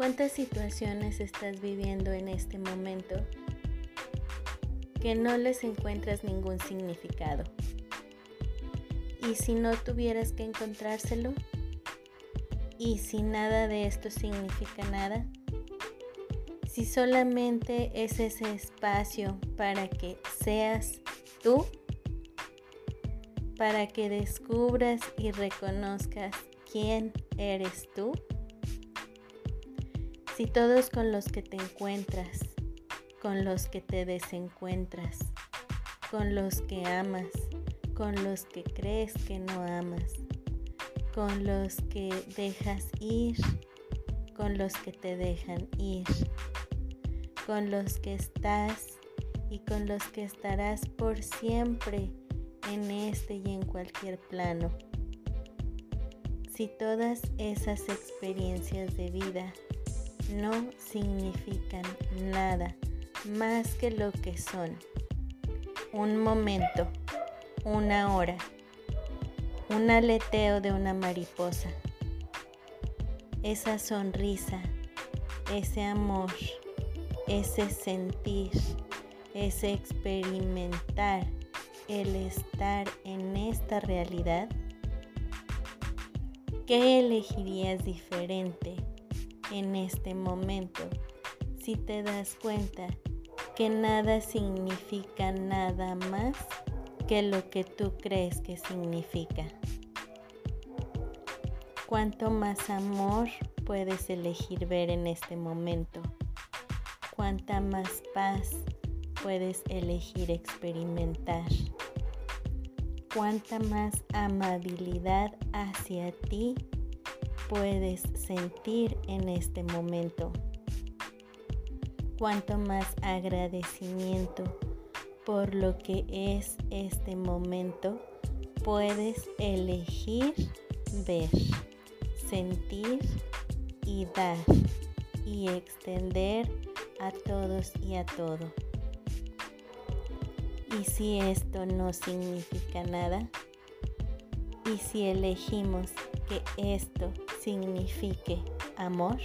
¿Cuántas situaciones estás viviendo en este momento que no les encuentras ningún significado? ¿Y si no tuvieras que encontrárselo? ¿Y si nada de esto significa nada? Si solamente es ese espacio para que seas tú, para que descubras y reconozcas quién eres tú. Si todos con los que te encuentras, con los que te desencuentras, con los que amas, con los que crees que no amas, con los que dejas ir, con los que te dejan ir, con los que estás y con los que estarás por siempre en este y en cualquier plano. Si todas esas experiencias de vida no significan nada más que lo que son, un momento, una hora, un aleteo de una mariposa, esa sonrisa, ese amor, ese sentir, ese experimentar el estar en esta realidad, ¿qué elegirías diferente en este momento si te das cuenta que nada significa nada más que lo que tú crees que significa? ¿Cuánto más amor puedes elegir ver en este momento? ¿Cuánta más paz puedes elegir experimentar? cuánta más amabilidad hacia ti puedes sentir en este momento. Cuánto más agradecimiento por lo que es este momento puedes elegir ver, sentir y dar y extender a todos y a todo. ¿Y si esto no significa nada? ¿Y si elegimos que esto signifique amor?